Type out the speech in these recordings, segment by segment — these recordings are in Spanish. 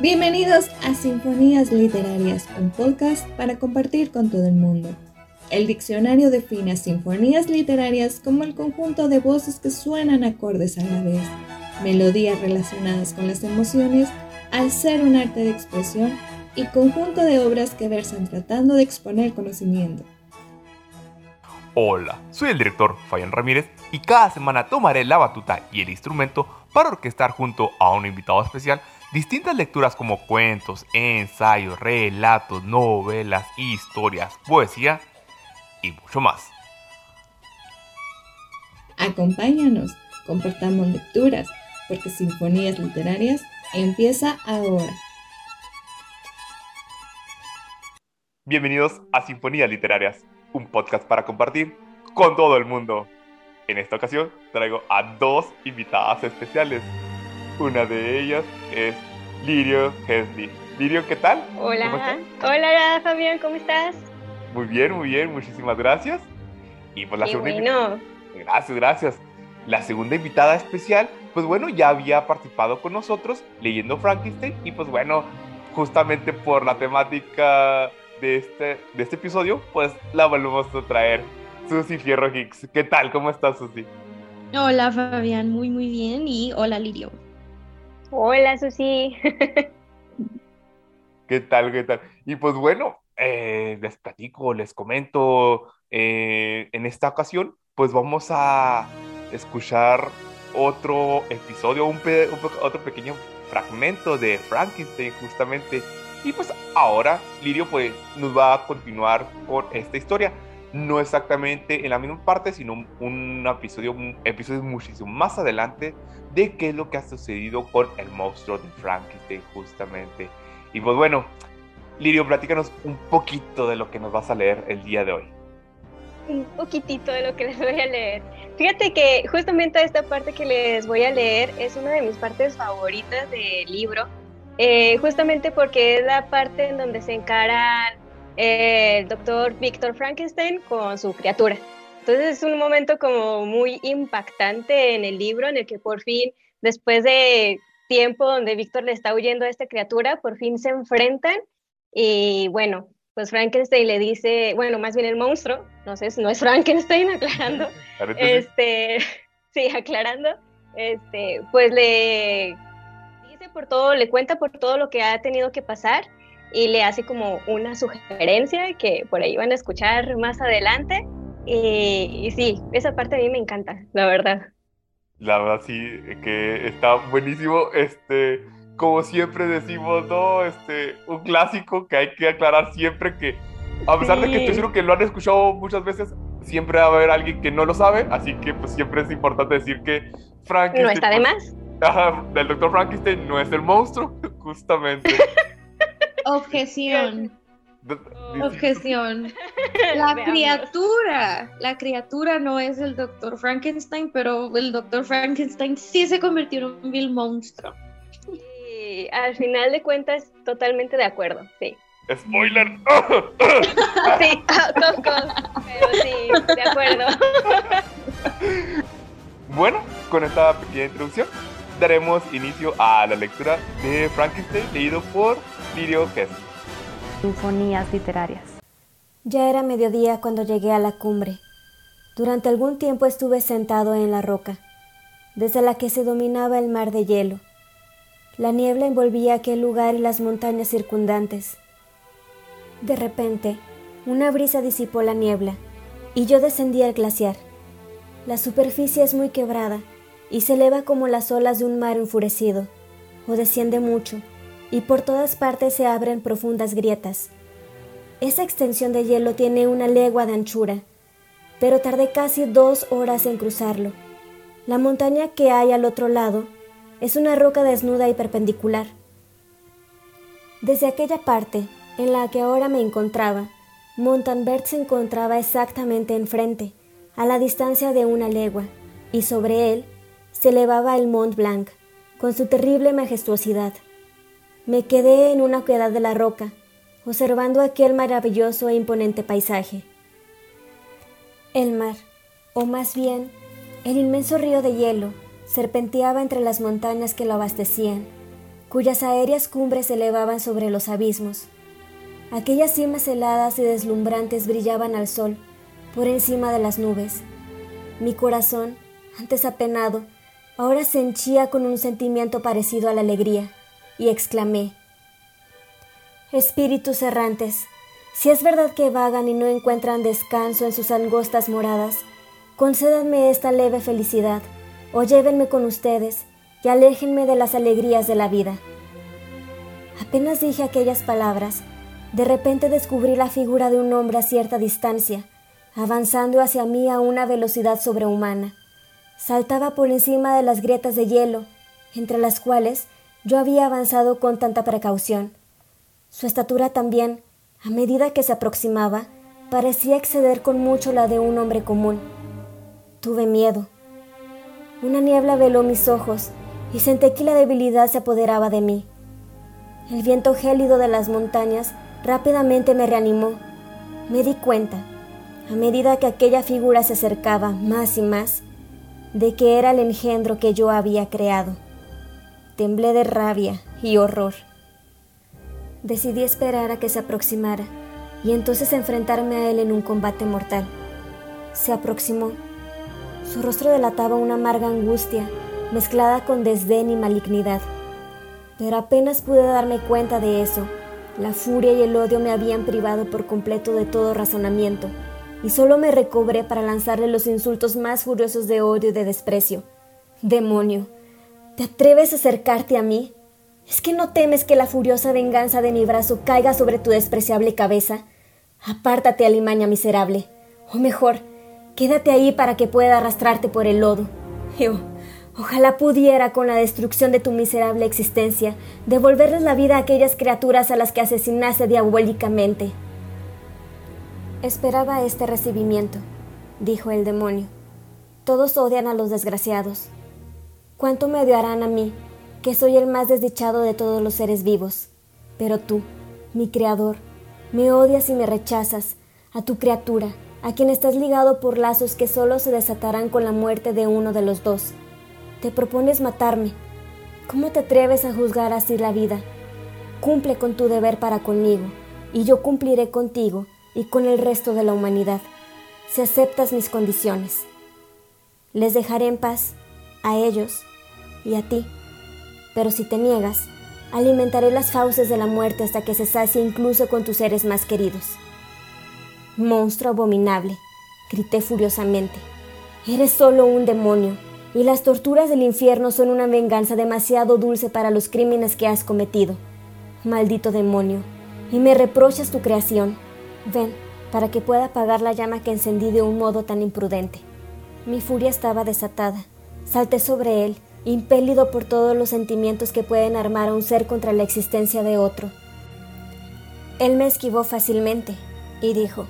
Bienvenidos a Sinfonías Literarias, un podcast para compartir con todo el mundo. El diccionario define a sinfonías literarias como el conjunto de voces que suenan acordes a la vez, melodías relacionadas con las emociones, al ser un arte de expresión y conjunto de obras que versan tratando de exponer conocimiento. Hola, soy el director Fabián Ramírez y cada semana tomaré la batuta y el instrumento para orquestar junto a un invitado especial distintas lecturas como cuentos, ensayos, relatos, novelas, historias, poesía y mucho más. Acompáñanos, compartamos lecturas, porque Sinfonías Literarias empieza ahora. Bienvenidos a Sinfonías Literarias, un podcast para compartir con todo el mundo. En esta ocasión traigo a dos invitadas especiales. Una de ellas es Lirio Hensley. Lirio, ¿qué tal? Hola, hola Fabián, ¿cómo estás? Muy bien, muy bien, muchísimas gracias. Y pues la segunda Gracias, gracias. La segunda invitada especial, pues bueno, ya había participado con nosotros leyendo Frankenstein y pues bueno, justamente por la temática de este, de este episodio, pues la volvemos a traer. Susi Fierro Hicks. ¿Qué tal? ¿Cómo estás, Susi? Hola, Fabián. Muy, muy bien. Y hola, Lirio. Hola, Susi. ¿Qué tal? ¿Qué tal? Y pues bueno, eh, les platico, les comento, eh, en esta ocasión, pues vamos a escuchar otro episodio, un, otro pequeño fragmento de Frankenstein justamente. Y pues ahora Lirio pues nos va a continuar con esta historia. No exactamente en la misma parte, sino un episodio, un muchísimo más adelante de qué es lo que ha sucedido con el monstruo de Frankenstein justamente. Y pues bueno, Lirio, platícanos un poquito de lo que nos vas a leer el día de hoy. Un poquitito de lo que les voy a leer. Fíjate que justamente esta parte que les voy a leer es una de mis partes favoritas del libro, eh, justamente porque es la parte en donde se encara el doctor Víctor Frankenstein con su criatura. Entonces es un momento como muy impactante en el libro en el que por fin, después de tiempo donde Víctor le está huyendo a esta criatura, por fin se enfrentan y bueno, pues Frankenstein le dice, bueno, más bien el monstruo, no sé, no es Frankenstein aclarando, este, sí, aclarando, este, pues le dice por todo, le cuenta por todo lo que ha tenido que pasar y le hace como una sugerencia que por ahí van a escuchar más adelante. Y, y sí, esa parte a mí me encanta, la verdad. La verdad sí, que está buenísimo. Este, como siempre decimos, ¿no? Este, un clásico que hay que aclarar siempre que, a pesar de que estoy seguro que lo han escuchado muchas veces, siempre va a haber alguien que no lo sabe, así que pues siempre es importante decir que Frankenstein... No está de más. del doctor Frankenstein no es el monstruo, justamente. Objeción. Objeción. La criatura, la criatura no es el doctor Frankenstein, pero el doctor Frankenstein sí se convirtió en un vil monstruo al final de cuentas, totalmente de acuerdo, sí. ¡Spoiler! sí, pero sí, de acuerdo. bueno, con esta pequeña introducción, daremos inicio a la lectura de Frankenstein, leído por Sinfonías literarias. Ya era mediodía cuando llegué a la cumbre. Durante algún tiempo estuve sentado en la roca, desde la que se dominaba el mar de hielo. La niebla envolvía aquel lugar y las montañas circundantes. De repente, una brisa disipó la niebla y yo descendí al glaciar. La superficie es muy quebrada y se eleva como las olas de un mar enfurecido, o desciende mucho, y por todas partes se abren profundas grietas. Esa extensión de hielo tiene una legua de anchura, pero tardé casi dos horas en cruzarlo. La montaña que hay al otro lado es una roca desnuda y perpendicular. Desde aquella parte en la que ahora me encontraba, Montanvert se encontraba exactamente enfrente, a la distancia de una legua, y sobre él se elevaba el Mont Blanc, con su terrible majestuosidad. Me quedé en una oquedad de la roca, observando aquel maravilloso e imponente paisaje. El mar, o más bien, el inmenso río de hielo, serpenteaba entre las montañas que lo abastecían, cuyas aéreas cumbres se elevaban sobre los abismos. Aquellas cimas heladas y deslumbrantes brillaban al sol, por encima de las nubes. Mi corazón, antes apenado, ahora se henchía con un sentimiento parecido a la alegría, y exclamé Espíritus errantes, si es verdad que vagan y no encuentran descanso en sus angostas moradas, concédanme esta leve felicidad, o llévenme con ustedes y aléjenme de las alegrías de la vida. Apenas dije aquellas palabras, de repente descubrí la figura de un hombre a cierta distancia, avanzando hacia mí a una velocidad sobrehumana. Saltaba por encima de las grietas de hielo, entre las cuales yo había avanzado con tanta precaución. Su estatura también, a medida que se aproximaba, parecía exceder con mucho la de un hombre común. Tuve miedo. Una niebla veló mis ojos y sentí que la debilidad se apoderaba de mí. El viento gélido de las montañas rápidamente me reanimó. Me di cuenta, a medida que aquella figura se acercaba más y más, de que era el engendro que yo había creado. Temblé de rabia y horror. Decidí esperar a que se aproximara y entonces enfrentarme a él en un combate mortal. Se aproximó. Su rostro delataba una amarga angustia mezclada con desdén y malignidad. Pero apenas pude darme cuenta de eso, la furia y el odio me habían privado por completo de todo razonamiento, y solo me recobré para lanzarle los insultos más furiosos de odio y de desprecio. Demonio, ¿te atreves a acercarte a mí? ¿Es que no temes que la furiosa venganza de mi brazo caiga sobre tu despreciable cabeza? Apártate, alimaña miserable. O mejor, quédate ahí para que pueda arrastrarte por el lodo. Yo, ojalá pudiera, con la destrucción de tu miserable existencia, devolverles la vida a aquellas criaturas a las que asesinase diabólicamente. Esperaba este recibimiento, dijo el demonio. Todos odian a los desgraciados. ¿Cuánto me odiarán a mí, que soy el más desdichado de todos los seres vivos. Pero tú, mi Creador, me odias y me rechazas, a tu criatura, a quien estás ligado por lazos que solo se desatarán con la muerte de uno de los dos. Te propones matarme. ¿Cómo te atreves a juzgar así la vida? Cumple con tu deber para conmigo, y yo cumpliré contigo y con el resto de la humanidad, si aceptas mis condiciones. Les dejaré en paz, a ellos y a ti pero si te niegas, alimentaré las fauces de la muerte hasta que se sacie incluso con tus seres más queridos. Monstruo abominable, grité furiosamente. Eres solo un demonio, y las torturas del infierno son una venganza demasiado dulce para los crímenes que has cometido. Maldito demonio, y me reprochas tu creación. Ven, para que pueda apagar la llama que encendí de un modo tan imprudente. Mi furia estaba desatada. Salté sobre él impelido por todos los sentimientos que pueden armar a un ser contra la existencia de otro. Él me esquivó fácilmente y dijo,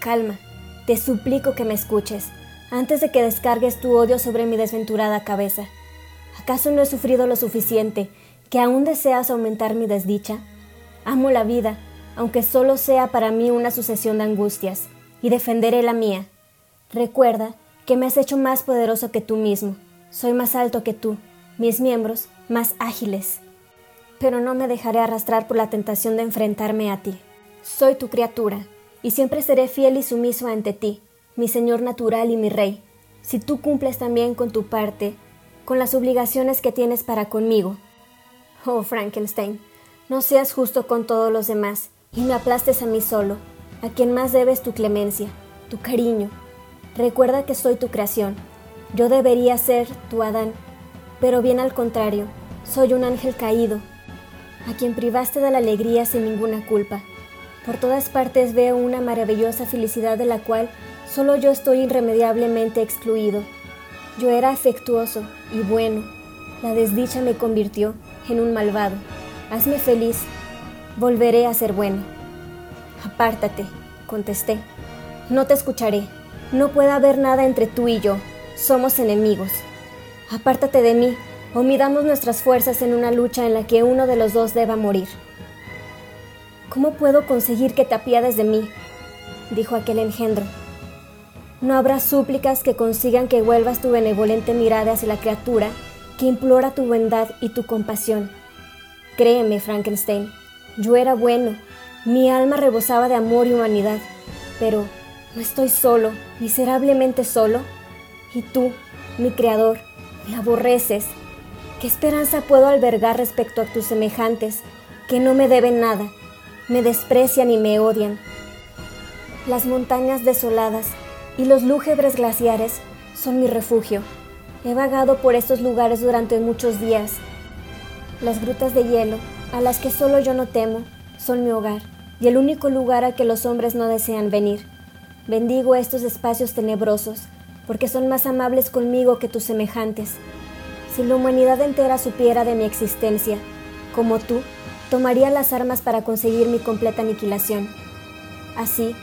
Calma, te suplico que me escuches, antes de que descargues tu odio sobre mi desventurada cabeza. ¿Acaso no he sufrido lo suficiente que aún deseas aumentar mi desdicha? Amo la vida, aunque solo sea para mí una sucesión de angustias, y defenderé la mía. Recuerda que me has hecho más poderoso que tú mismo soy más alto que tú, mis miembros más ágiles. Pero no me dejaré arrastrar por la tentación de enfrentarme a ti. Soy tu criatura, y siempre seré fiel y sumiso ante ti, mi Señor natural y mi Rey, si tú cumples también con tu parte, con las obligaciones que tienes para conmigo. Oh, Frankenstein, no seas justo con todos los demás, y me aplastes a mí solo, a quien más debes tu clemencia, tu cariño. Recuerda que soy tu creación, yo debería ser tu Adán, pero bien al contrario, soy un ángel caído, a quien privaste de la alegría sin ninguna culpa. Por todas partes veo una maravillosa felicidad de la cual solo yo estoy irremediablemente excluido. Yo era afectuoso y bueno. La desdicha me convirtió en un malvado. Hazme feliz. Volveré a ser bueno. Apártate, contesté. No te escucharé. No puede haber nada entre tú y yo. Somos enemigos. Apártate de mí, o midamos nuestras fuerzas en una lucha en la que uno de los dos deba morir. ¿Cómo puedo conseguir que te apiades de mí? dijo aquel engendro. No habrá súplicas que consigan que vuelvas tu benevolente mirada hacia la criatura que implora tu bondad y tu compasión. Créeme, Frankenstein, yo era bueno, mi alma rebosaba de amor y humanidad, pero no estoy solo, miserablemente solo. Y tú, mi creador, me aborreces. ¿Qué esperanza puedo albergar respecto a tus semejantes, que no me deben nada, me desprecian y me odian? Las montañas desoladas y los lúgubres glaciares son mi refugio. He vagado por estos lugares durante muchos días. Las grutas de hielo, a las que solo yo no temo, son mi hogar y el único lugar al que los hombres no desean venir. Bendigo estos espacios tenebrosos, porque son más amables conmigo que tus semejantes. Si la humanidad entera supiera de mi existencia, como tú, tomaría las armas para conseguir mi completa aniquilación. Así,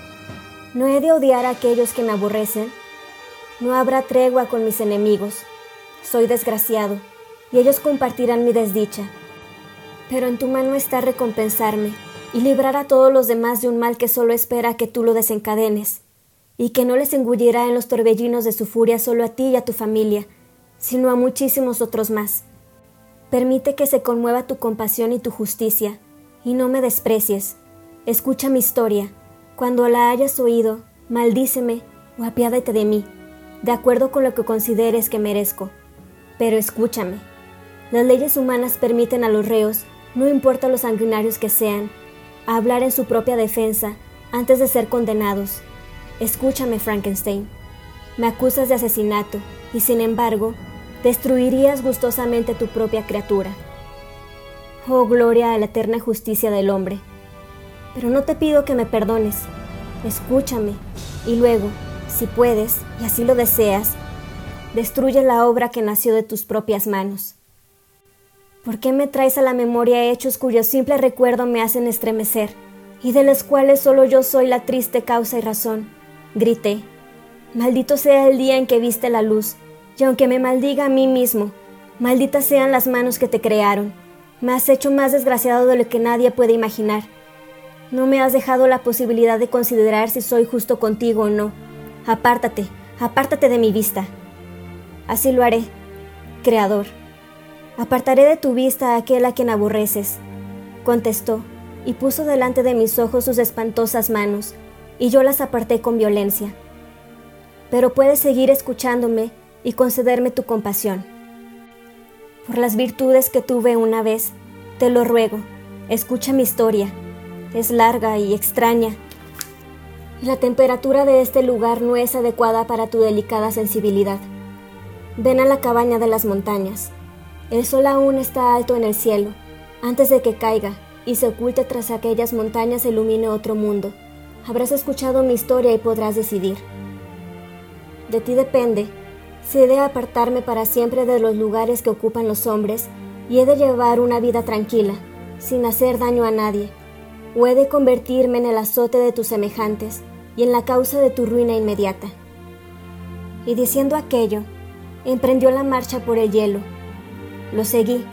¿no he de odiar a aquellos que me aborrecen? No habrá tregua con mis enemigos. Soy desgraciado, y ellos compartirán mi desdicha. Pero en tu mano está recompensarme y librar a todos los demás de un mal que solo espera que tú lo desencadenes y que no les engullirá en los torbellinos de su furia solo a ti y a tu familia, sino a muchísimos otros más. Permite que se conmueva tu compasión y tu justicia, y no me desprecies. Escucha mi historia. Cuando la hayas oído, maldíceme o apiádate de mí, de acuerdo con lo que consideres que merezco. Pero escúchame. Las leyes humanas permiten a los reos, no importa los sanguinarios que sean, hablar en su propia defensa antes de ser condenados Escúchame, Frankenstein. Me acusas de asesinato y sin embargo, destruirías gustosamente tu propia criatura. Oh, gloria a la eterna justicia del hombre. Pero no te pido que me perdones. Escúchame y luego, si puedes, y así lo deseas, destruye la obra que nació de tus propias manos. ¿Por qué me traes a la memoria hechos cuyo simple recuerdo me hacen estremecer, y de los cuales solo yo soy la triste causa y razón? Grité. Maldito sea el día en que viste la luz, y aunque me maldiga a mí mismo, malditas sean las manos que te crearon. Me has hecho más desgraciado de lo que nadie puede imaginar. No me has dejado la posibilidad de considerar si soy justo contigo o no. Apártate, apártate de mi vista. Así lo haré, Creador. Apartaré de tu vista a aquel a quien aborreces, contestó, y puso delante de mis ojos sus espantosas manos, y yo las aparté con violencia. Pero puedes seguir escuchándome y concederme tu compasión. Por las virtudes que tuve una vez, te lo ruego, escucha mi historia. Es larga y extraña. La temperatura de este lugar no es adecuada para tu delicada sensibilidad. Ven a la cabaña de las montañas. El sol aún está alto en el cielo, antes de que caiga y se oculte tras aquellas montañas ilumine otro mundo Habrás escuchado mi historia y podrás decidir. De ti depende si he de apartarme para siempre de los lugares que ocupan los hombres y he de llevar una vida tranquila, sin hacer daño a nadie, o he de convertirme en el azote de tus semejantes y en la causa de tu ruina inmediata. Y diciendo aquello, emprendió la marcha por el hielo. Lo seguí.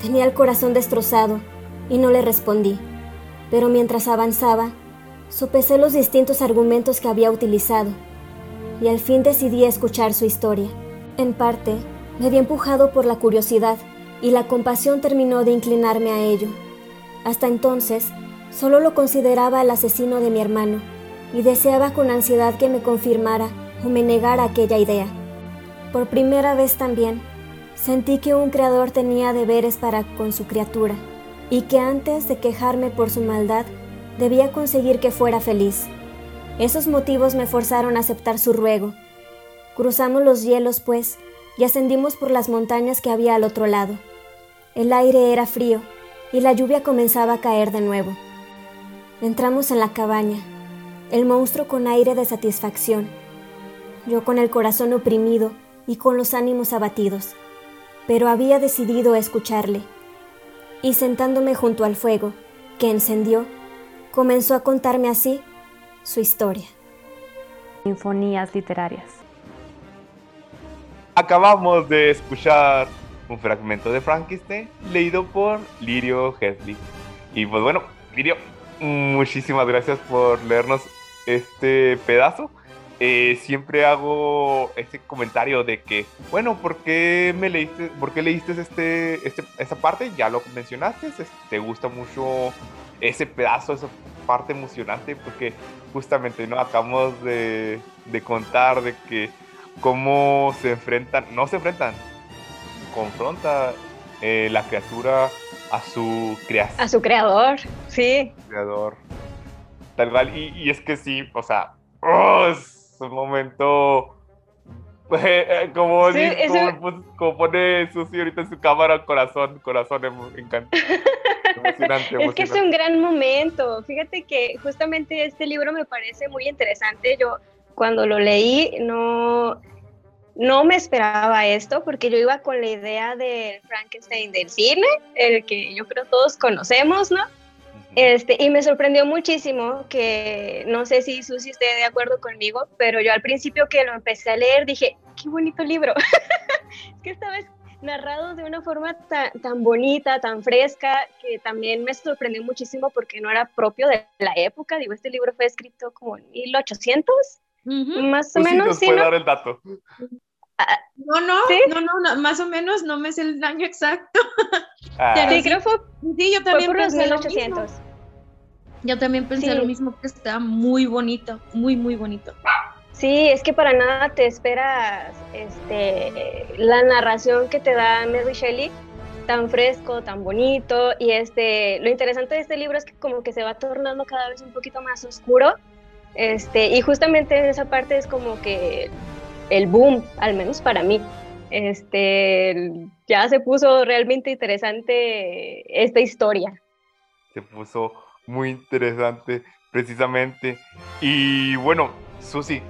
Tenía el corazón destrozado y no le respondí, pero mientras avanzaba, Sopesé los distintos argumentos que había utilizado y al fin decidí escuchar su historia. En parte, me había empujado por la curiosidad y la compasión terminó de inclinarme a ello. Hasta entonces, solo lo consideraba el asesino de mi hermano y deseaba con ansiedad que me confirmara o me negara aquella idea. Por primera vez también, sentí que un creador tenía deberes para con su criatura y que antes de quejarme por su maldad, Debía conseguir que fuera feliz. Esos motivos me forzaron a aceptar su ruego. Cruzamos los hielos, pues, y ascendimos por las montañas que había al otro lado. El aire era frío y la lluvia comenzaba a caer de nuevo. Entramos en la cabaña, el monstruo con aire de satisfacción, yo con el corazón oprimido y con los ánimos abatidos, pero había decidido escucharle. Y sentándome junto al fuego, que encendió, comenzó a contarme así su historia. Sinfonías literarias. Acabamos de escuchar un fragmento de Frankenstein leído por Lirio Headley. Y pues bueno, Lirio, muchísimas gracias por leernos este pedazo. Eh, siempre hago ese comentario de que, bueno, ¿por qué me leíste, por qué leíste este, este, esa parte? Ya lo mencionaste, te gusta mucho ese pedazo, esa parte emocionante, porque justamente no acabamos de, de contar de que cómo se enfrentan, no se enfrentan, confronta eh, la criatura a su creación. A su creador, sí. Creador. Tal cual, y, y es que sí, o sea, oh, es un momento eh, como, como, pone Susi ahorita en su cámara, corazón, corazón, encanta. Emocionante, Es que es un gran momento. Fíjate que justamente este libro me parece muy interesante. Yo cuando lo leí no, no me esperaba esto porque yo iba con la idea del Frankenstein del cine, el que yo creo todos conocemos, ¿no? Este, y me sorprendió muchísimo que, no sé si Susi esté de acuerdo conmigo, pero yo al principio que lo empecé a leer dije, qué bonito libro. es que esta vez narrado de una forma tan, tan, bonita, tan fresca, que también me sorprendió muchísimo porque no era propio de la época. Digo, este libro fue escrito como en 1800, más o menos. Sí, dar el dato. Ah, no, no, no, no, más o menos, no me es el año exacto. Ah. sí, creo fue, sí, yo también por los 1800. Yo también pensé lo mismo, que está muy bonito, muy, muy bonito. Sí, es que para nada te esperas este, la narración que te da Mary Shelley tan fresco, tan bonito y este lo interesante de este libro es que como que se va tornando cada vez un poquito más oscuro. Este, y justamente en esa parte es como que el boom, al menos para mí. Este, ya se puso realmente interesante esta historia. Se puso muy interesante, precisamente. Y bueno, Susi,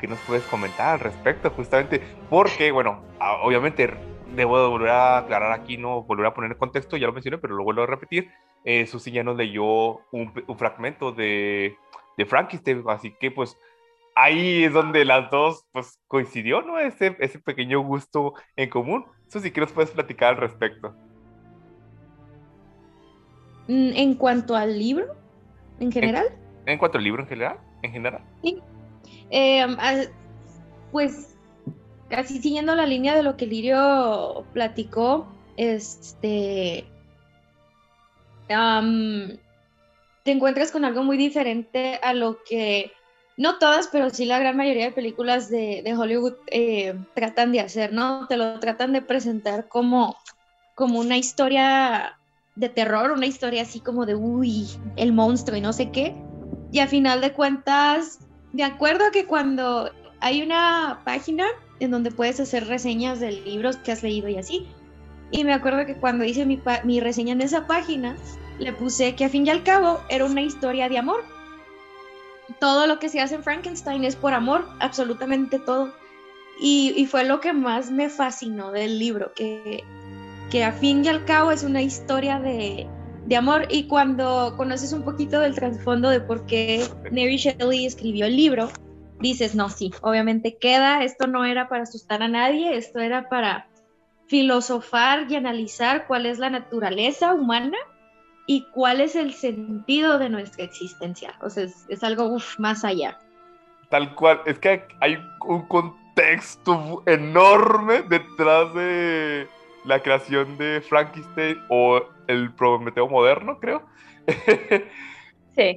¿qué nos puedes comentar al respecto? Justamente porque, bueno, obviamente debo volver a aclarar aquí, no volver a poner en contexto, ya lo mencioné, pero lo vuelvo a repetir. Eh, Susi ya nos leyó un, fragmento de, de Frankenstein, así que pues ahí es donde las dos pues coincidió, ¿no? Ese, ese pequeño gusto en común. Susi, ¿qué nos puedes platicar al respecto? Mm, en cuanto al libro, en general. En, cuanto al libro en general, en general. Sí. Em, pues casi siguiendo la línea de lo que Lirio platicó, este, te encuentras con algo muy diferente a lo que, no todas, pero sí la gran mayoría de películas de, Hollywood eh, tratan de hacer, ¿no? Te lo tratan de presentar como, como una historia de terror, una historia así como de, uy, el monstruo y no sé qué. Y a final de cuentas, de acuerdo que cuando hay una página en donde puedes hacer reseñas de libros que has leído y así, y me acuerdo que cuando hice mi, mi reseña en esa página, le puse que a fin y al cabo era una historia de amor. Todo lo que se hace en Frankenstein es por amor, absolutamente todo. Y, fue lo que más me fascinó del libro, que que a fin y al cabo es una historia de, de amor y cuando conoces un poquito del trasfondo de por qué Mary Shelley escribió el libro, dices, no, sí, obviamente queda, esto no era para asustar a nadie, esto era para filosofar y analizar cuál es la naturaleza humana y cuál es el sentido de nuestra existencia. O sea, es, algo más allá. Tal cual, es que hay un contexto enorme detrás de la creación de Frankenstein o el Prometeo moderno, creo. Sí.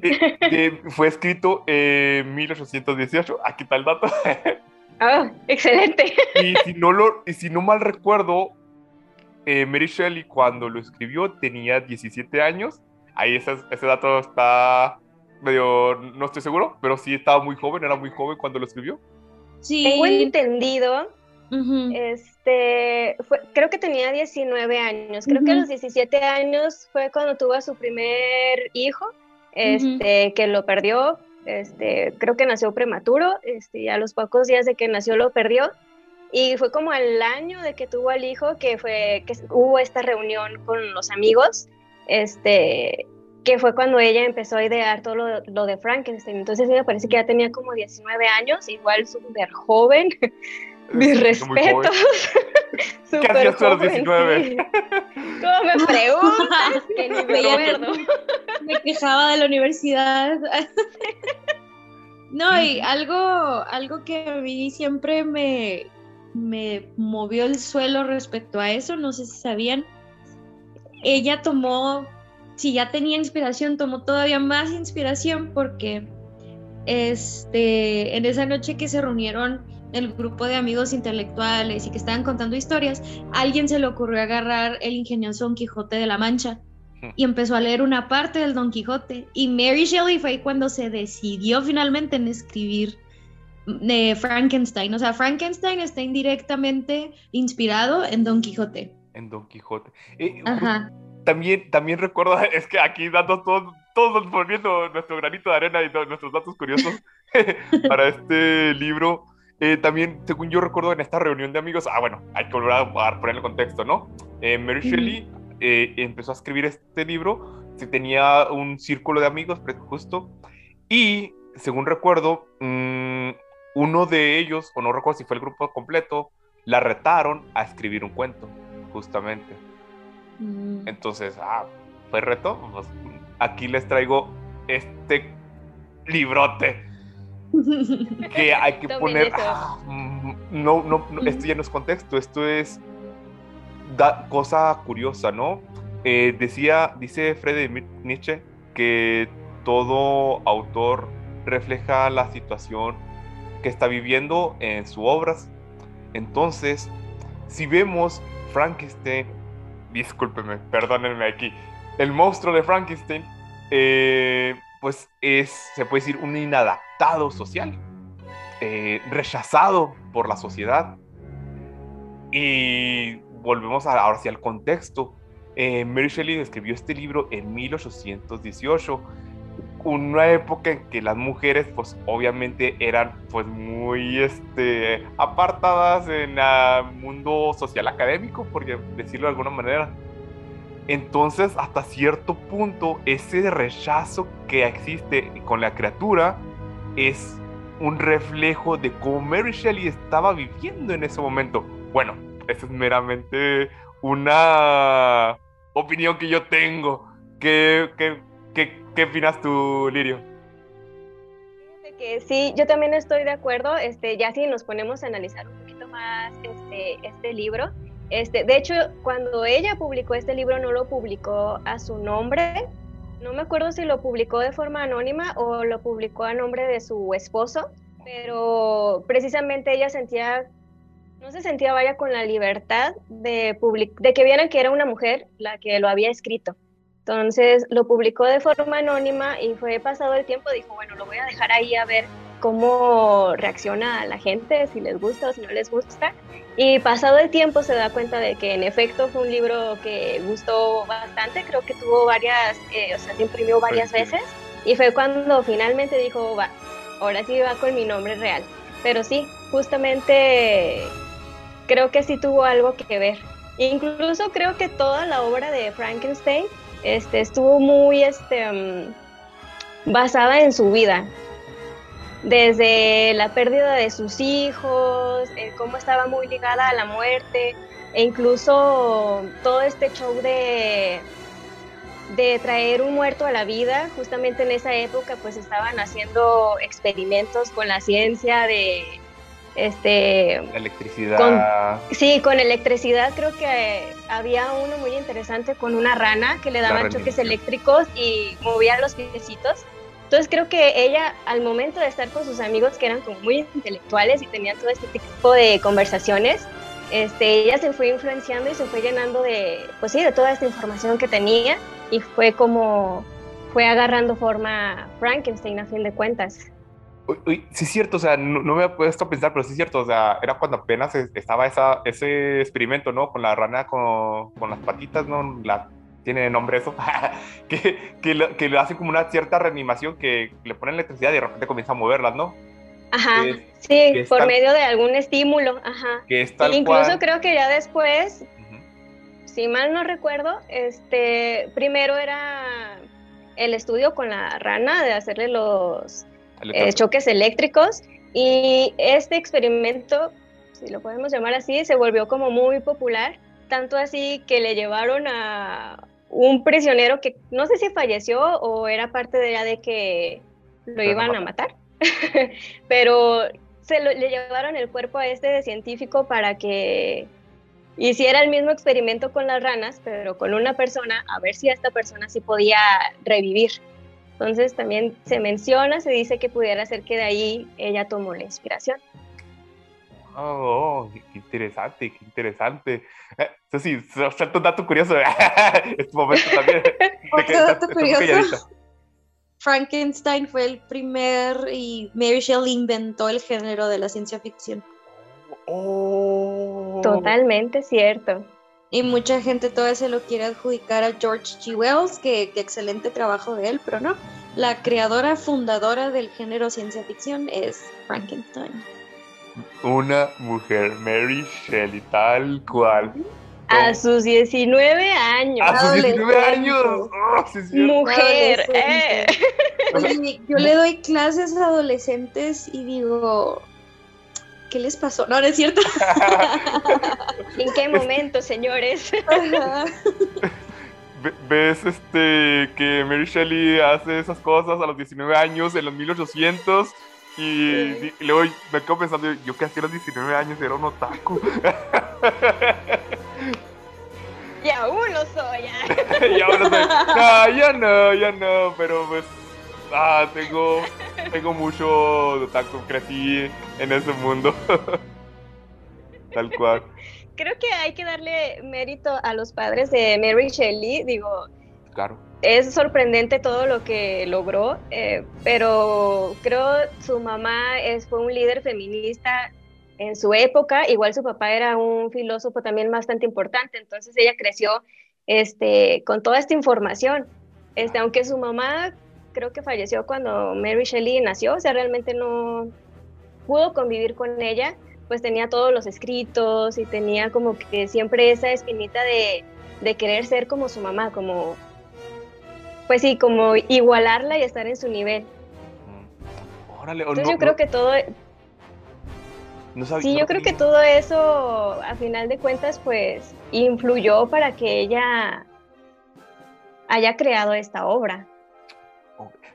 fue escrito en 1818. Aquí está el dato. Ah, excelente. Y si no, lo, y si no mal recuerdo, eh, Mary Shelley cuando lo escribió tenía 17 años. Ahí ese, ese dato está medio, no estoy seguro, pero sí estaba muy joven, era muy joven cuando lo escribió. Sí. Tengo entendido este, fue, creo que tenía 19 años. Creo que a los 17 años fue cuando tuvo a su primer hijo, este, que lo perdió. Este, creo que nació prematuro. Este, y a los pocos días de que nació lo perdió. Y fue como al año de que tuvo al hijo que fue que hubo esta reunión con los amigos. Este, que fue cuando ella empezó a idear todo lo, lo de Frankenstein. Entonces me parece que ya tenía como 19 años, igual súper joven. Mis respetos. ¿Qué hacías tú a los 19? ¿Cómo me preguntas? que ni me acuerdo. Me quejaba de la universidad. No, y algo, algo que a mí siempre me, me movió el suelo respecto a eso, no sé si sabían, ella tomó, si ya tenía inspiración, tomó todavía más inspiración porque este, en esa noche que se reunieron el grupo de amigos intelectuales y que estaban contando historias, alguien se le ocurrió agarrar el ingenioso Don Quijote de la Mancha y empezó a leer una parte del Don Quijote. Y Mary Shelley fue cuando se decidió finalmente en escribir de Frankenstein. O sea, Frankenstein está indirectamente inspirado en Don Quijote. En Don Quijote. Eh, Ajá. También, también recuerdo, es que aquí dando todos, todos volviendo nuestro granito de arena y nuestros datos curiosos para este libro. Eh, también, según yo recuerdo en esta reunión de amigos, ah, bueno, hay que volver a, poner el contexto, ¿no? Eh, Mary Shelley eh, empezó a escribir este libro, se tenía un círculo de amigos, justo, y según recuerdo, mm, uno de ellos, o no recuerdo si fue el grupo completo, la retaron a escribir un cuento, justamente. Mm. Entonces, ah, fue reto. Pues, aquí les traigo este librote que hay que poner. Ah, mm, no, no, esto ya no es contexto, esto es da, cosa curiosa, ¿no? Eh, decía, dice Friedrich Nietzsche que todo autor refleja la situación que está viviendo en sus obras. Entonces, si vemos Frankenstein, discúlpeme, perdónenme aquí, el monstruo de Frankenstein, eh, pues es, se puede decir, un inadaptado social, eh, rechazado por la sociedad. Y volvemos a, ahora sí al contexto. Eh, Mary Shelley escribió este libro en 1818, una época en que las mujeres pues obviamente eran pues muy este, apartadas en el mundo social académico, por decirlo de alguna manera. Entonces, hasta cierto punto, ese rechazo que existe con la criatura es un reflejo de cómo Mary Shelley estaba viviendo en ese momento. Bueno, eso es meramente una opinión que yo tengo. ¿Qué, qué, qué, qué opinas tú, Lirio? Que sí, yo también estoy de acuerdo. Este, ya si nos ponemos a analizar un poquito más este, este libro, este, de hecho, cuando ella publicó este libro, no lo publicó a su nombre. No me acuerdo si lo publicó de forma anónima o lo publicó a nombre de su esposo, pero precisamente ella sentía, no se sentía vaya con la libertad de, de que vieran que era una mujer la que lo había escrito. Entonces lo publicó de forma anónima y fue pasado el tiempo, dijo, bueno, lo voy a dejar ahí a ver cómo reacciona la gente, si les gusta o si no les gusta. Y pasado el tiempo se da cuenta de que en efecto fue un libro que gustó bastante, creo que tuvo varias, eh, o sea, se imprimió varias veces y fue cuando finalmente dijo, va, ahora sí va con mi nombre real. Pero sí, justamente creo que sí tuvo algo que ver. Incluso creo que toda la obra de Frankenstein este, estuvo muy este, mm, basada en su vida. Desde la pérdida de sus hijos, cómo estaba muy ligada a la muerte, e incluso todo este show de, de traer un muerto a la vida, justamente en esa época pues estaban haciendo experimentos con la ciencia de este electricidad. sí, con electricidad creo que había uno muy interesante con una rana que le daban choques eléctricos y movía los piecitos entonces creo que ella al momento de estar con sus amigos que eran como muy intelectuales y tenían todo este tipo de conversaciones, este, ella se fue influenciando y se fue llenando de, pues sí, de toda esta información que tenía y fue como fue agarrando forma Frankenstein a fin de cuentas. Uy, sí es cierto, o sea, no, me he puesto a pensar, pero sí es cierto, o sea, era cuando apenas estaba esa, ese experimento, ¿no? Con la rana con, con las patitas, ¿no? La tiene nombre eso, que, que, lo, que hace como una cierta reanimación que le ponen electricidad y de repente comienza a moverlas, ¿no? Ajá, sí, por medio de algún estímulo, ajá. Que Incluso creo que ya después, si mal no recuerdo, este, primero era el estudio con la rana de hacerle los eh, choques eléctricos y este experimento, si lo podemos llamar así, se volvió como muy popular, tanto así que le llevaron a un prisionero que no sé si falleció o era parte de ya de que lo iban a matar. pero se le llevaron el cuerpo a este científico para que hiciera el mismo experimento con las ranas, pero con una persona, a ver si esta persona sí podía revivir. Entonces también se menciona, se dice que pudiera ser que de ahí ella tomó la inspiración. Oh, qué interesante, qué interesante. Eh, sí, un dato curioso. este momento también. Otro dato curioso. Frankenstein fue el primer y Mary Shelley inventó el género de la ciencia ficción. Oh. Totalmente cierto. Y mucha gente todavía se lo quiere adjudicar a George G. Wells, que, excelente trabajo de él, pero no. La creadora fundadora del género ciencia ficción es Frankenstein. Una mujer, Mary Shelley, tal cual. A sus 19 años. A sus 19 años. Oh, mujer. Eh. yo le doy clases a adolescentes y digo, ¿qué les pasó? No, no es cierto. ¿En qué momento, señores? ¿Ves este que Mary Shelley hace esas cosas a los 19 años en los 1800? Y, luego me quedo pensando, yo que hacía a los 19 años era un otaku. y aún lo soy. y aún lo soy. No, ya no, ya no, pero pues ah, tengo, tengo mucho taco, crecí en ese mundo. Tal cual. Creo que hay que darle mérito a los padres de Mary Shelley, digo. Claro. Es sorprendente todo lo que logró, eh, pero creo su mamá es, fue un líder feminista en su época, igual su papá era un filósofo también bastante importante, entonces ella creció este, con toda esta información. Este, aunque su mamá creo que falleció cuando Mary Shelley nació, o sea, realmente no pudo convivir con ella, pues tenía todos los escritos y tenía como que siempre esa espinita de, querer ser como su mamá, como, pues sí, como igualarla y estar en su nivel. Órale, Entonces yo creo que todo... sí, yo creo que todo eso, a final de cuentas, pues influyó para que ella haya creado esta obra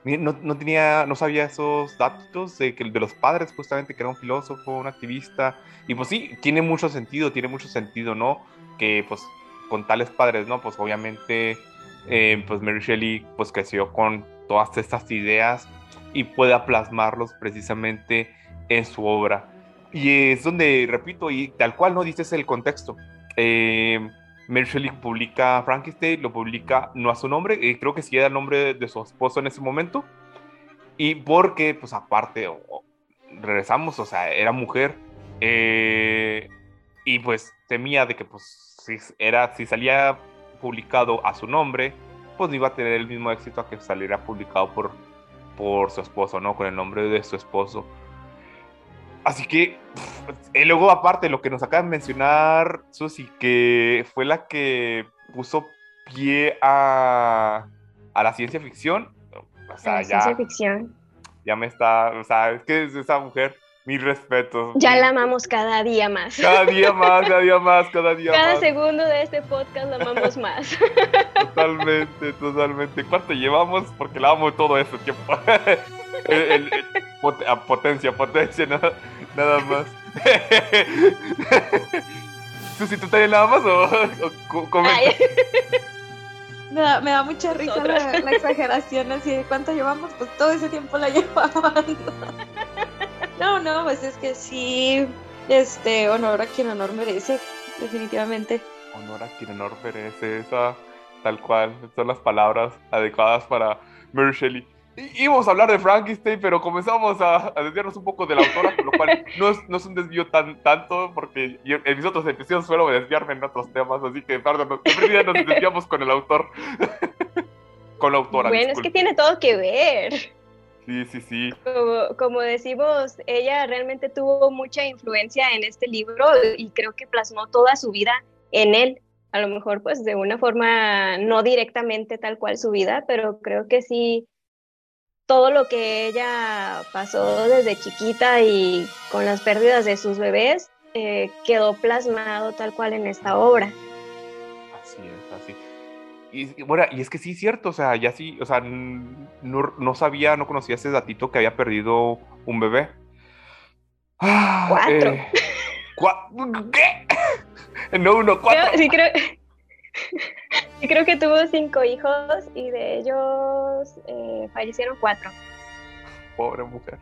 no, no, tenía, no sabía esos datos de, que, de los padres, justamente, que era un filósofo, un activista. Y pues sí, tiene mucho sentido, tiene mucho sentido, ¿no? Que pues con tales padres, ¿no? Pues obviamente, eh, pues Mary Shelley pues creció con todas estas ideas y pueda plasmarlos precisamente en su obra. Y es donde, repito, y tal cual, ¿no? Dices el contexto. Eh, Mary Shelley publica Frankenstein, lo publica no a su nombre, y creo que sí era el nombre de, su esposo en ese momento. Y porque, pues aparte, regresamos, o sea, era mujer. Eh, y pues temía de que, pues, si, era, si salía publicado a su nombre, pues iba a tener el mismo éxito a que saliera publicado por, por su esposo, ¿no? Con el nombre de su esposo. Así que, y luego aparte lo que nos acaba de mencionar Susi, que fue la que puso pie a, a la ciencia ficción. O sea, ya, ciencia ficción. Ya me está, o sea, es que es esa mujer, mis respetos. Ya la amamos cada día más. Cada día más, cada día más, cada día más. Cada segundo de este podcast la amamos más. Totalmente, totalmente. ¿Cuánto llevamos? Porque la amo todo ese tiempo. potencia, potencia, nada, nada más. Susi, ¿tú también nada más o, Me da, me da, mucha risa la, exageración así de cuánto llevamos, pues todo ese tiempo la llevamos. No, no, pues es que sí, este, honor a quien honor merece, definitivamente. Honor a quien honor merece, esa tal cual, son las palabras adecuadas para Mary Shelley íbamos a hablar de Frankenstein, pero comenzamos a, desviarnos un poco de la autora, lo cual no es, no es un desvío tan tanto, porque en mis otros episodios suelo desviarme en otros temas, así que perdón, nos desviamos con el autor. con la autora. Bueno, es que tiene todo que ver. Sí, sí, sí. Como, como, decimos, ella realmente tuvo mucha influencia en este libro y creo que plasmó toda su vida en él. A lo mejor, pues, de una forma no directamente tal cual su vida, pero creo que sí todo lo que ella pasó desde chiquita y con las pérdidas de sus bebés eh, quedó plasmado tal cual en esta obra. Así es, así. Y bueno, y es que sí, cierto, o sea, ya sí, o sea, no, no sabía, no conocía ese datito que había perdido un bebé. Ah, cuatro. Eh, ¿Qué? No, uno, cuatro. creo, sí, creo que tuvo cinco hijos y de ellos eh, fallecieron cuatro. Pobre mujer.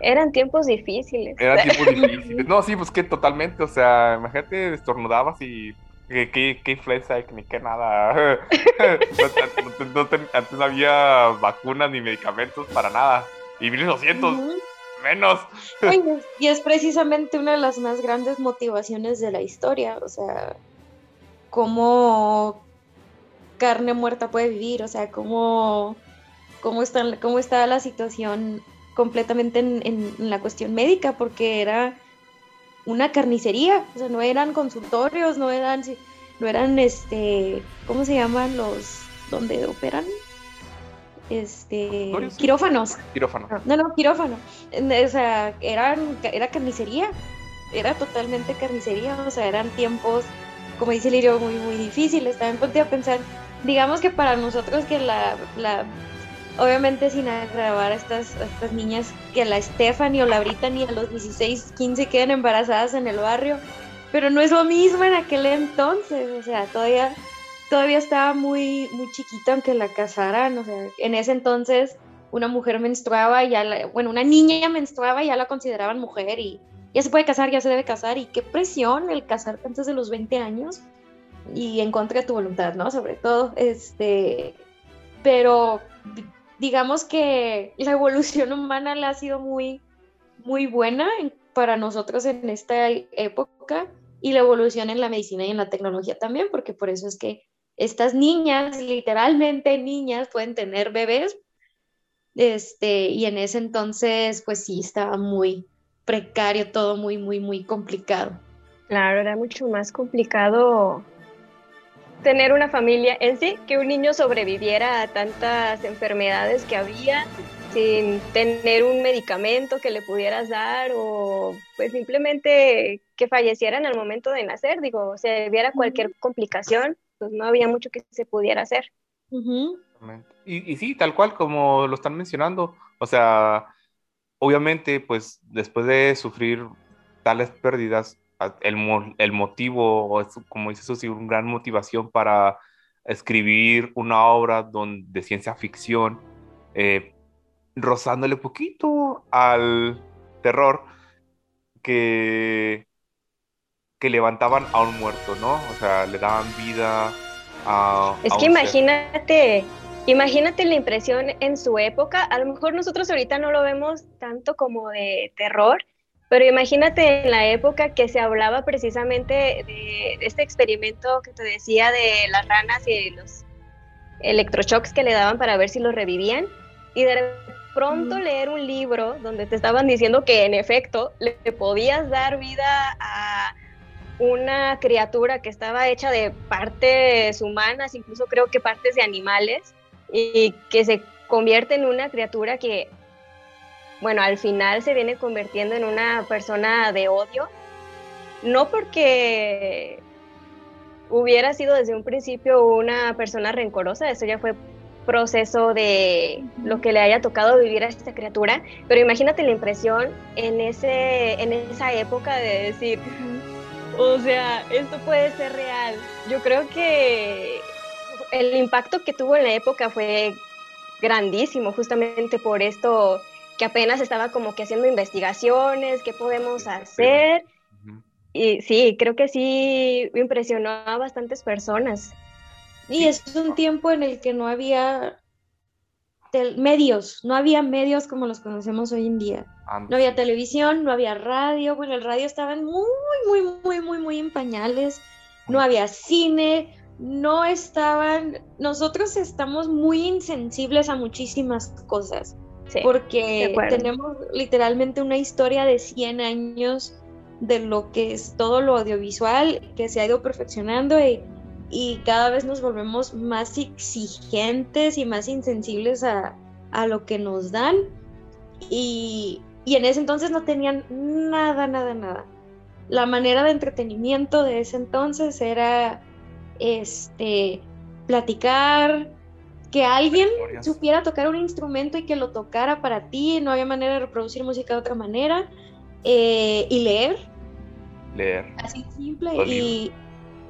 Eran tiempos difíciles. Eran tiempos difíciles. No, sí, pues que totalmente. O sea, imagínate, estornudabas y qué, qué, qué influenza ni qué nada. antes no había vacunas ni medicamentos para nada. Y 1200 menos. y es precisamente una de las más grandes motivaciones de la historia. O sea, cómo carne muerta puede vivir. O sea, cómo, cómo, está, cómo está la situación completamente en, la cuestión médica, porque era una carnicería, o sea, no eran consultorios, no eran, no eran, este, ¿cómo se llaman los, donde operan? Este, quirófanos. Quirófano. No, no, quirófano. O sea, eran, era carnicería, era totalmente carnicería, o sea, eran tiempos, como dice Lirio, muy, muy difíciles. También ponte a pensar, digamos que para nosotros que la, la obviamente sin agravar a estas, estas niñas que la Stephanie o la Brittany a los 16, 15 quedan embarazadas en el barrio, pero no es lo mismo en aquel entonces, o sea, todavía, todavía estaba muy, muy chiquita aunque la casaran, o sea, en ese entonces una mujer menstruaba, ya la, bueno, una niña menstruaba y ya la consideraban mujer y ya se puede casar, ya se debe casar y qué presión el casarte antes de los 20 años y en contra de tu voluntad, ¿no? Sobre todo, este, pero digamos que la evolución humana le ha sido muy, muy buena para nosotros en esta época y la evolución en la medicina y en la tecnología también, porque por eso es que estas niñas, literalmente niñas, pueden tener bebés. Este, y en ese entonces, pues sí, estaba muy precario, todo muy, muy, muy complicado. Claro, era mucho más complicado tener una familia en sí, que un niño sobreviviera a tantas enfermedades que había sin tener un medicamento que le pudieras dar o pues simplemente que falleciera en el momento de nacer, digo, o sea, hubiera cualquier complicación, pues no había mucho que se pudiera hacer. y, y sí, tal cual como lo están mencionando, o sea, obviamente pues después de sufrir tales pérdidas, el, el motivo, como dices, sí, una gran motivación para escribir una obra de ciencia ficción, eh, rozándole poquito al terror que, que levantaban a un muerto, ¿no? O sea, le daban vida a... Es que imagínate, imagínate la impresión en su época, a lo mejor nosotros ahorita no lo vemos tanto como de terror, pero imagínate en la época que se hablaba precisamente de este experimento que te decía de las ranas y los electroshocks que le daban para ver si los revivían. Y de pronto leer un libro donde te estaban diciendo que en efecto le podías dar vida a una criatura que estaba hecha de partes humanas, incluso creo que partes de animales, y que se convierte en una criatura que bueno, al final se viene convirtiendo en una persona de odio, no porque hubiera sido desde un principio una persona rencorosa, eso ya fue proceso de lo que le haya tocado vivir a esta criatura, pero imagínate la impresión en, ese, en esa época de decir, o sea, esto puede ser real. Yo creo que el impacto que tuvo en la época fue grandísimo, justamente por esto que apenas estaba como que haciendo investigaciones, qué podemos hacer. Y sí, creo que sí impresionó a bastantes personas. Y es un tiempo en el que no había medios, no había medios como los conocemos hoy en día. No había televisión, no había radio, bueno, el radio estaba muy, muy, muy, muy, muy en pañales, no había cine, no estaban, nosotros estamos muy insensibles a muchísimas cosas porque tenemos literalmente una historia de 100 años de lo que es todo lo audiovisual que se ha ido perfeccionando y, cada vez nos volvemos más exigentes y más insensibles a, lo que nos dan y, y, en ese entonces no tenían nada, nada, nada. La manera de entretenimiento de ese entonces era este platicar, que alguien supiera tocar un instrumento y que lo tocara para ti, no había manera de reproducir música de otra manera, eh, y leer. Leer. Así simple. Y,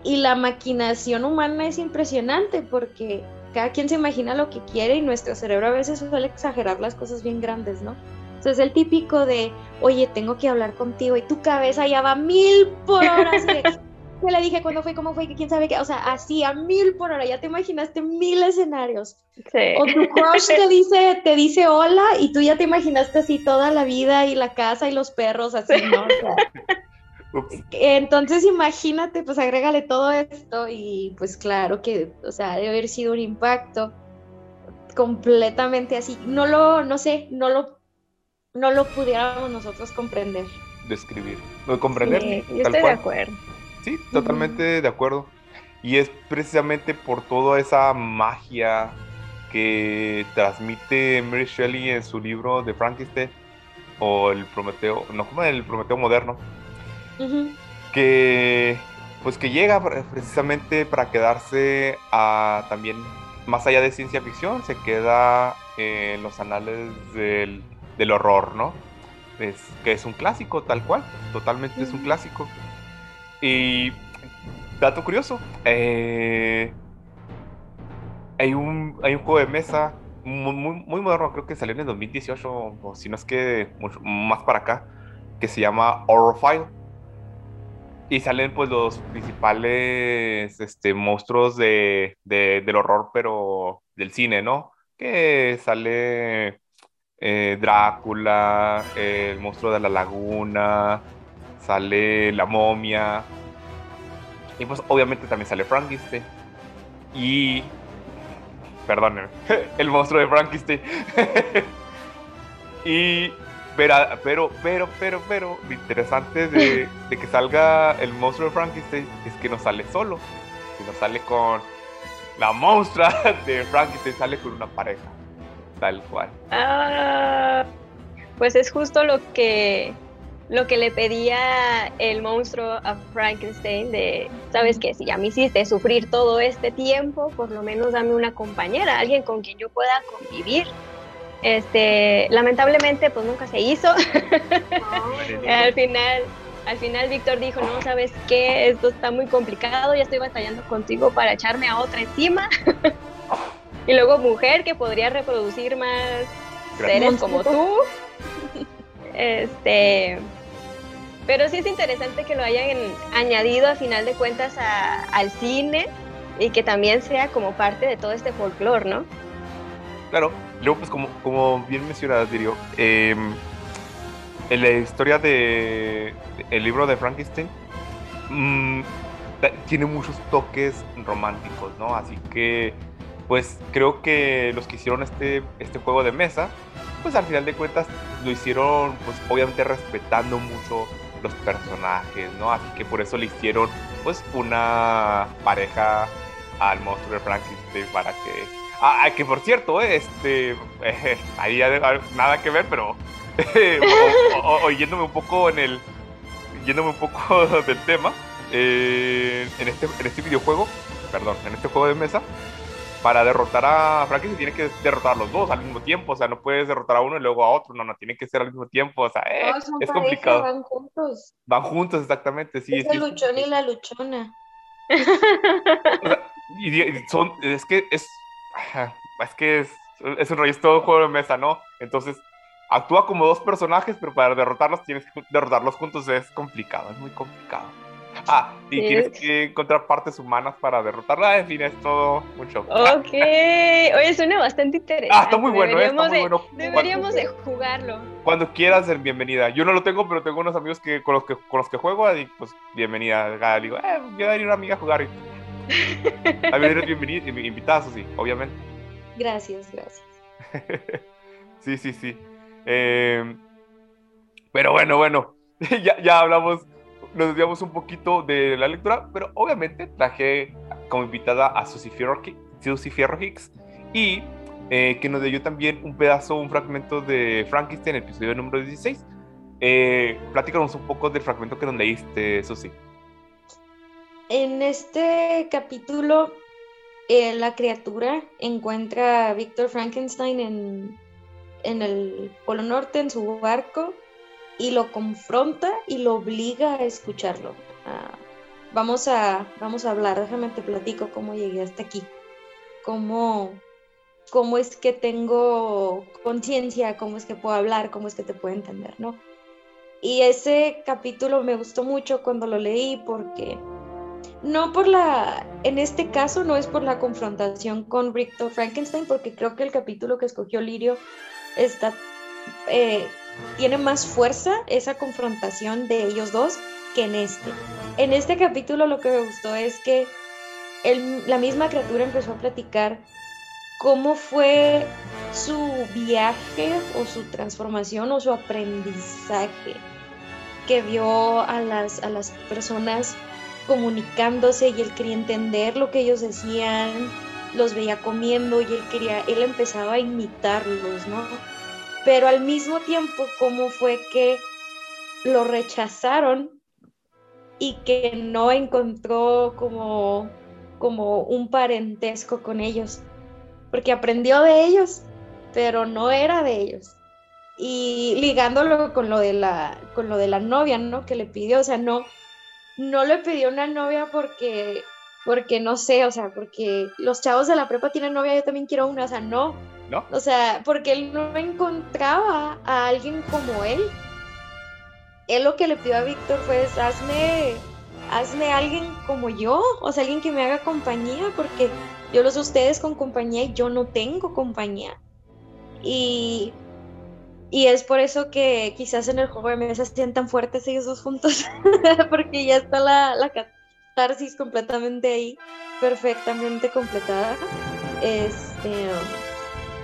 y, la maquinación humana es impresionante porque cada quien se imagina lo que quiere y nuestro cerebro a veces suele exagerar las cosas bien grandes, ¿no? Entonces el típico de, oye, tengo que hablar contigo y tu cabeza ya va mil por hora. ¿Qué le dije cuándo fue, cómo fue, que quién sabe qué? O sea, así a mil por hora, ya te imaginaste mil escenarios. Sí. O tu crush te dice, te dice hola y tú ya te imaginaste así toda la vida y la casa y los perros, así, ¿no? entonces imagínate, pues agrégale todo esto y pues claro que, o sea, debe haber sido un impacto completamente así. No lo, no sé, no lo, no lo pudiéramos nosotros comprender. Describir, no comprender. Sí, yo estoy de acuerdo. Sí, totalmente de acuerdo. Y es precisamente por toda esa magia que transmite Mary Shelley en su libro de Frankenstein o el Prometeo, no como el Prometeo moderno, que pues que llega precisamente para quedarse a también más allá de ciencia ficción, se queda en los anales del, del horror, ¿no? Es, que es un clásico tal cual, totalmente es un clásico. Y dato curioso, eh, hay, un, hay un juego de mesa muy, muy, moderno, creo que salió en el 2018, o si no es que más para acá, que se llama Horrorfile. Y salen pues los principales este, monstruos de, del horror, pero del cine, ¿no? Que sale eh, Drácula, el monstruo de la laguna, sale la momia. Y pues obviamente también sale Frankenstein. Y... Perdónenme. El monstruo de Frankenstein. y... Pero, pero, pero, pero, pero, lo interesante de, que salga el monstruo de Frankenstein es que no sale solo, sino sale con la monstrua de Frankenstein, sale con una pareja, tal cual. Ah, pues es justo lo que lo que le pedía el monstruo a Frankenstein de, sabes qué, si ya me hiciste sufrir todo este tiempo, por lo menos dame una compañera, alguien con quien yo pueda convivir. Este, lamentablemente pues nunca se hizo. al final, al final Víctor dijo, "No, sabes qué, esto está muy complicado, ya estoy batallando contigo para echarme a otra encima." y luego mujer que podría reproducir más seres como tú. Este, pero sí es interesante que lo hayan añadido a final de cuentas al cine y que también sea como parte de todo este folclore, ¿no? Claro, luego pues como, bien mencionadas, Dirio, em, en la historia de el libro de Frankenstein mm, tiene muchos toques románticos, ¿no? Así que pues creo que los que hicieron este, este juego de mesa, pues al final de cuentas lo hicieron pues obviamente respetando mucho los personajes, ¿no? Así que por eso le hicieron pues una pareja al monstruo de Frankenstein para que... Ah, que por cierto, este, eh, ahí nada que ver, pero oyéndome un poco en el, yéndome un poco del tema, eh, en, este, en este videojuego, perdón, en este juego de mesa, para derrotar a Frankie se tiene que derrotar a los dos al mismo tiempo, o sea, no puedes derrotar a uno y luego a otro, no, no, tiene que ser al mismo tiempo, o sea, eh, es complicado. Van juntos. Van juntos, exactamente, sí. Es el luchón y la luchona. y son, es que es, es que es, es un rollo, es todo un juego de mesa, ¿no? Entonces, actúa como dos personajes, pero para derrotarlos tienes que derrotarlos juntos, es complicado, es muy complicado. Ah, y tienes que encontrar partes humanas para derrotarla. En fin, es todo mucho. Ok. Oye, suena bastante interesante. Ah, está muy bueno, está muy bueno. Deberíamos de jugarlo. Cuando quieras, ser bienvenida. Yo no lo tengo, pero tengo unos amigos que con los que, con los que juego y pues bienvenida. Digo, eh, voy a ir una amiga a jugar. a ver, eres bienvenida, invitada, sí, obviamente. Gracias, gracias. sí, sí, sí. Eh, pero bueno, bueno, ya, ya hablamos nos desviamos un poquito de la lectura, pero obviamente traje como invitada a Susie Fierro, Hicks y eh, que nos dio también un pedazo, un fragmento de Frankenstein, episodio número 16. Eh, un poco del fragmento que nos leíste, Susie. En este capítulo eh, la criatura encuentra a Víctor Frankenstein en, en el Polo Norte, en su barco, y lo confronta y lo obliga a escucharlo. Ah, vamos, a, vamos a hablar, déjame te platico cómo llegué hasta aquí, cómo, cómo es que tengo conciencia, cómo es que puedo hablar, cómo es que te puedo entender, ¿no? Y ese capítulo me gustó mucho cuando lo leí porque no por la, en este caso no es por la confrontación con Victor Frankenstein, porque creo que el capítulo que escogió Lirio está, eh, tiene más fuerza esa confrontación de ellos dos que en este. En este capítulo lo que me gustó es que la misma criatura empezó a platicar cómo fue su viaje o su transformación o su aprendizaje que vio a las, a las personas comunicándose y él quería entender lo que ellos decían, los veía comiendo y él quería, él empezaba a imitarlos, ¿no? Pero al mismo tiempo, cómo fue que lo rechazaron y que no encontró como, como un parentesco con ellos porque aprendió de ellos, pero no era de ellos. Y ligándolo con lo de la, con lo de la novia, ¿no? Que le pidió, o sea, no, no le pidió una novia porque, porque no sé, o sea, porque los chavos de la prepa tienen novia, yo también quiero una, o sea, no. ¿No? O sea, porque él no encontraba a alguien como él. Él lo que le pidió a Víctor fue, hazme, hazme alguien como yo, o sea, alguien que me haga compañía, porque yo los ustedes con compañía y yo no tengo compañía. Y, y es por eso que quizás en el juego de mesa estén tan fuertes ellos dos juntos, porque ya está la, la catarsis completamente ahí, perfectamente completada. Este,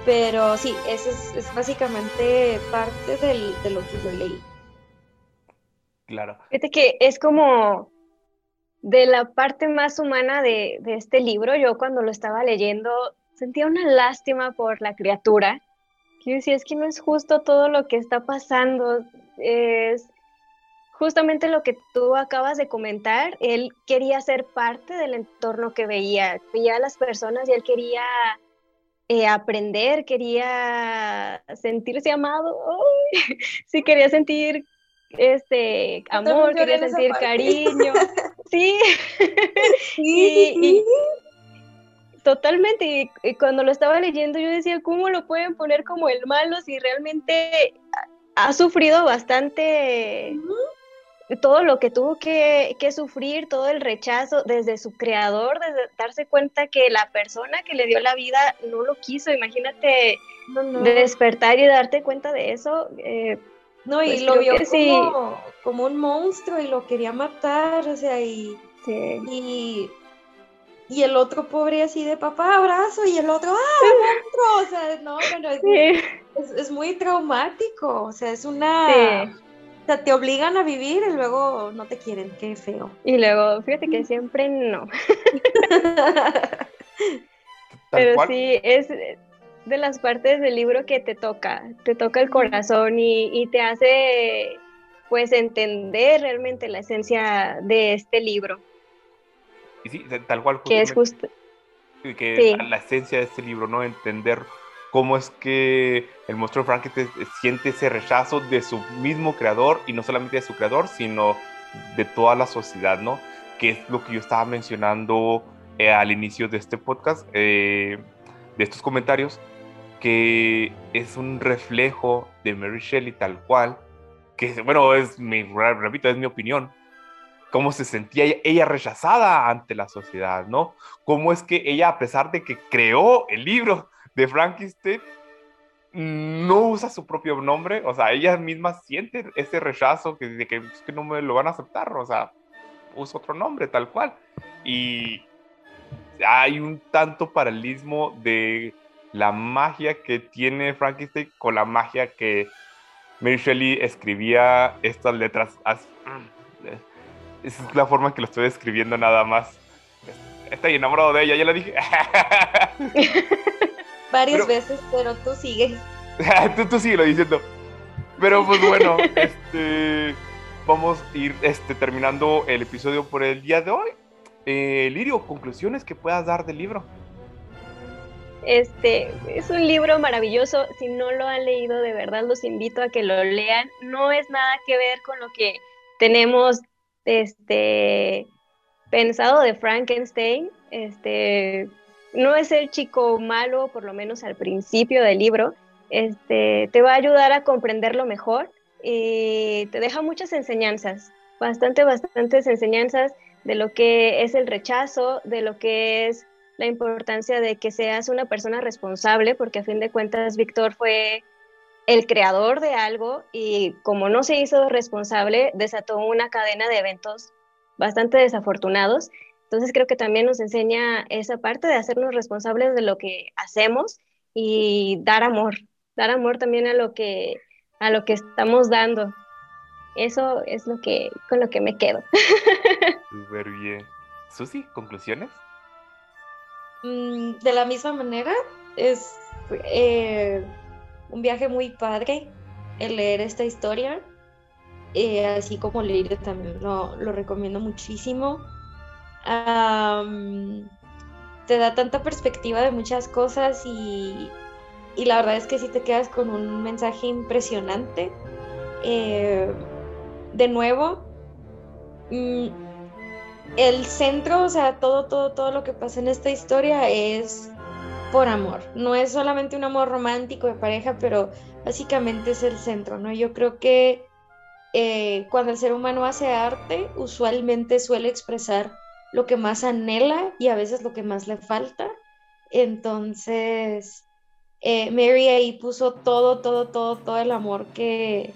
pero sí, eso es, básicamente parte de lo que yo leí. Claro. Fíjate que es como de la parte más humana de, este libro, yo cuando lo estaba leyendo sentía una lástima por la criatura. Que decía, es que no es justo todo lo que está pasando. Es justamente lo que tú acabas de comentar. Él quería ser parte del entorno que veía. Veía a las personas y él quería eh, aprender, quería sentirse amado. sí, quería sentir este amor, quería sentir cariño. Sí. sí, totalmente. Y, cuando lo estaba leyendo yo decía, ¿cómo lo pueden poner como el malo si realmente ha sufrido bastante todo lo que tuvo que, sufrir, todo el rechazo desde su creador, desde darse cuenta que la persona que le dio la vida no lo quiso. Imagínate de despertar y darte cuenta de eso. Eh, no, y pues lo vio como, un monstruo y lo quería matar, o sea, y, y, el otro pobre así de papá, abrazo, y el otro, ¡ah, monstruo! O sea, no, pero es, muy traumático, o sea, es una... O sea, te obligan a vivir y luego no te quieren, qué feo. Y luego, fíjate que siempre no. pero sí, es, de las partes del libro que te toca, te toca el corazón y, te hace pues entender realmente la esencia de este libro. Y sí, tal cual. Que es justo. Que la esencia de este libro, ¿no? Entender cómo es que el monstruo Frankenstein siente ese rechazo de su mismo creador y no solamente de su creador, sino de toda la sociedad, ¿no? Que es lo que yo estaba mencionando eh, al inicio de este podcast, eh, de estos comentarios, que es un reflejo de Mary Shelley tal cual, que bueno, es mi, repito, es mi opinión, cómo se sentía ella, rechazada ante la sociedad, ¿no? Cómo es que ella, a pesar de que creó el libro de Frankenstein, no usa su propio nombre, o sea, ella misma siente ese rechazo que, de que, que no me lo van a aceptar, o sea, usa otro nombre tal cual. Y hay un tanto paralelismo de la magia que tiene Frankenstein con la magia que Mary Shelley escribía estas letras. Mm, esa es la forma que lo estoy escribiendo nada más. Estoy enamorado de ella, ya lo dije. Varias veces, pero tú sigues. tú, tú lo diciendo. Pero pues bueno, este, vamos a ir este, terminando el episodio por el día de hoy. Eh, Lirio, conclusiones que puedas dar del libro. Este es un libro maravilloso. Si no lo han leído, de verdad los invito a que lo lean. No es nada que ver con lo que tenemos este, pensado de Frankenstein. Este, no es el chico malo, por lo menos al principio del libro. Este, te va a ayudar a comprenderlo mejor y te deja muchas enseñanzas, bastante, bastantes enseñanzas de lo que es el rechazo, de lo que es la importancia de que seas una persona responsable, porque a fin de cuentas Víctor fue el creador de algo y como no se hizo responsable, desató una cadena de eventos bastante desafortunados. Entonces creo que también nos enseña esa parte de hacernos responsables de lo que hacemos y dar amor, dar amor también a lo que a lo que estamos dando. Eso es lo que con lo que me quedo. Súper bien. Susi, conclusiones. Mm, de la misma manera, es eh, un viaje muy padre el leer esta historia. Eh, así como leer también lo, recomiendo muchísimo. Te da tanta perspectiva de muchas cosas y, la verdad es que si te quedas con un mensaje impresionante. Eh, de nuevo, mm, el centro, o sea, todo, todo, todo lo que pasa en esta historia es por amor. No es solamente un amor romántico de pareja, pero básicamente es el centro, ¿no? Yo creo que eh, cuando el ser humano hace arte, usualmente suele expresar lo que más anhela y a veces lo que más le falta. Entonces, eh, Mary ahí puso todo, todo, todo, todo el amor que,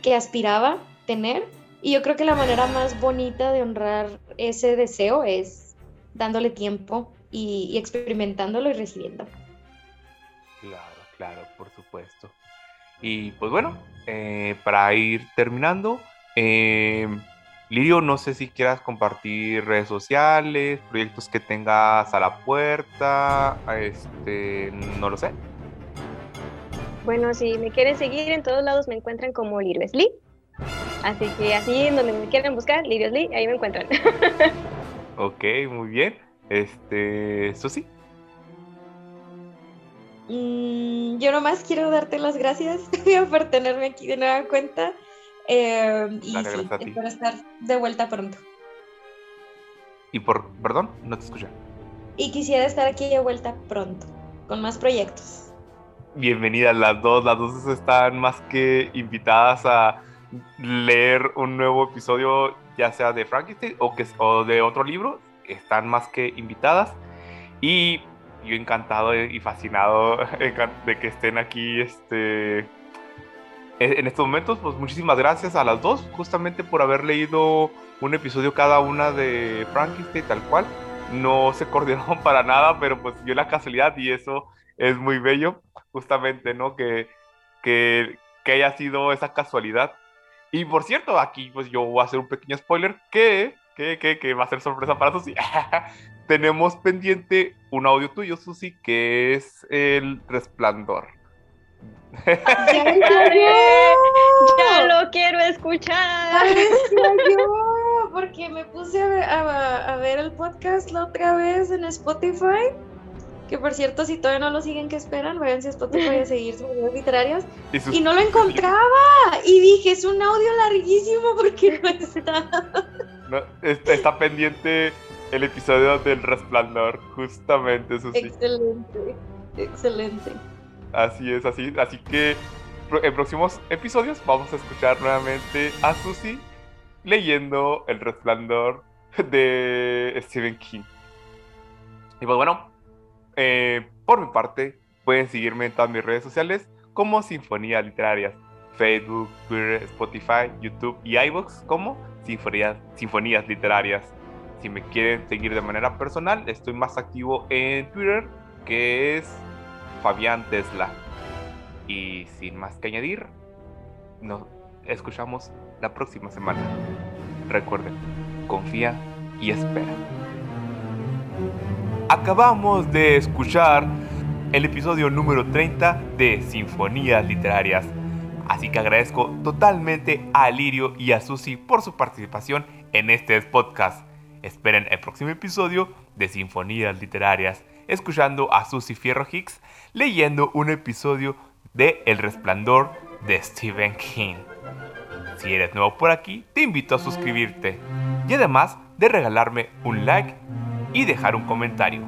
que aspiraba tener. Y yo creo que la manera más bonita de honrar ese deseo es dándole tiempo y, experimentándolo y recibiendo. Claro, claro, por supuesto. Y pues bueno, eh, para ir terminando, eh, Lirio, no sé si quieras compartir redes sociales, proyectos que tengas a la puerta, este, no lo sé. Bueno, si me quieren seguir, en todos lados me encuentran como Lirio Lee. Así que así en donde me quieran buscar, Lirio Lee, ahí me encuentran. ok, muy bien. Este, Susi. Mm, yo nomás quiero darte las gracias por tenerme aquí de nueva cuenta. Eh, y sí, espero estar de vuelta pronto. Y por, perdón, no te escuché. Y quisiera estar aquí de vuelta pronto, con más proyectos. Bienvenidas las dos, las dos están más que invitadas a leer un nuevo episodio, ya sea de Frankenstein o, que, o de otro libro están más que invitadas. Y yo encantado y fascinado de que estén aquí este, en estos momentos. Pues muchísimas gracias a las dos, justamente por haber leído un episodio cada una de Frankenstein, tal cual. No se coordinaron para nada, pero pues dio la casualidad y eso es muy bello, justamente, ¿no? Que, que, que haya sido esa casualidad. Y por cierto, aquí pues yo voy a hacer un pequeño spoiler que que, va a ser sorpresa para Susi. Tenemos pendiente un audio tuyo, Susi, que es el resplandor. ¡Ya, lo quiero escuchar! porque me puse a ver, el podcast la otra vez en Spotify. Que por cierto, si todavía no lo siguen, ¿qué esperan? Vayan a Spotify a seguir sus videos literarios. Y, no lo encontraba. Y dije, es un audio larguísimo porque no está está, pendiente el episodio del resplandor, justamente, Susi. Excelente, excelente. Así es, así, así que en próximos episodios vamos a escuchar nuevamente a Susi leyendo El resplandor de Stephen King. Y pues bueno, eh, por mi parte, pueden seguirme en todas mis redes sociales como Sinfonías Literarias, Facebook, Twitter, Spotify, YouTube y iVoox como sinfonías, sinfonías literarias. Si me quieren seguir de manera personal, estoy más activo en Twitter, que es Fabián Tesla. Y sin más que añadir, nos escuchamos la próxima semana. Recuerden, confía y espera. Acabamos de escuchar el episodio número 30 de Sinfonías Literarias Así que agradezco totalmente a Lirio y a Susi por su participación en este podcast. Esperen el próximo episodio de Sinfonías Literarias. escuchando a Susy Fierro Hicks leyendo un episodio de El Resplandor de Stephen King. Si eres nuevo por aquí, te invito a suscribirte y además de regalarme un like y dejar un comentario.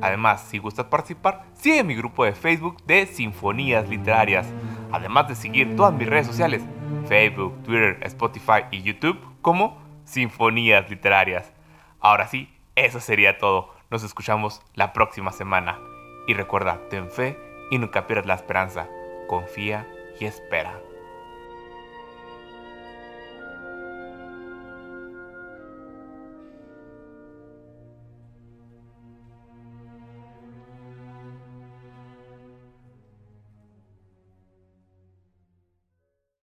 Además, si gustas participar, sigue mi grupo de Facebook de Sinfonías Literarias, además de seguir todas mis redes sociales, Facebook, Twitter, Spotify y YouTube como Sinfonías Literarias. Ahora sí, eso sería todo. Nos escuchamos la próxima semana. Y recuerda, ten fe y nunca pierdas la esperanza. Confía y espera.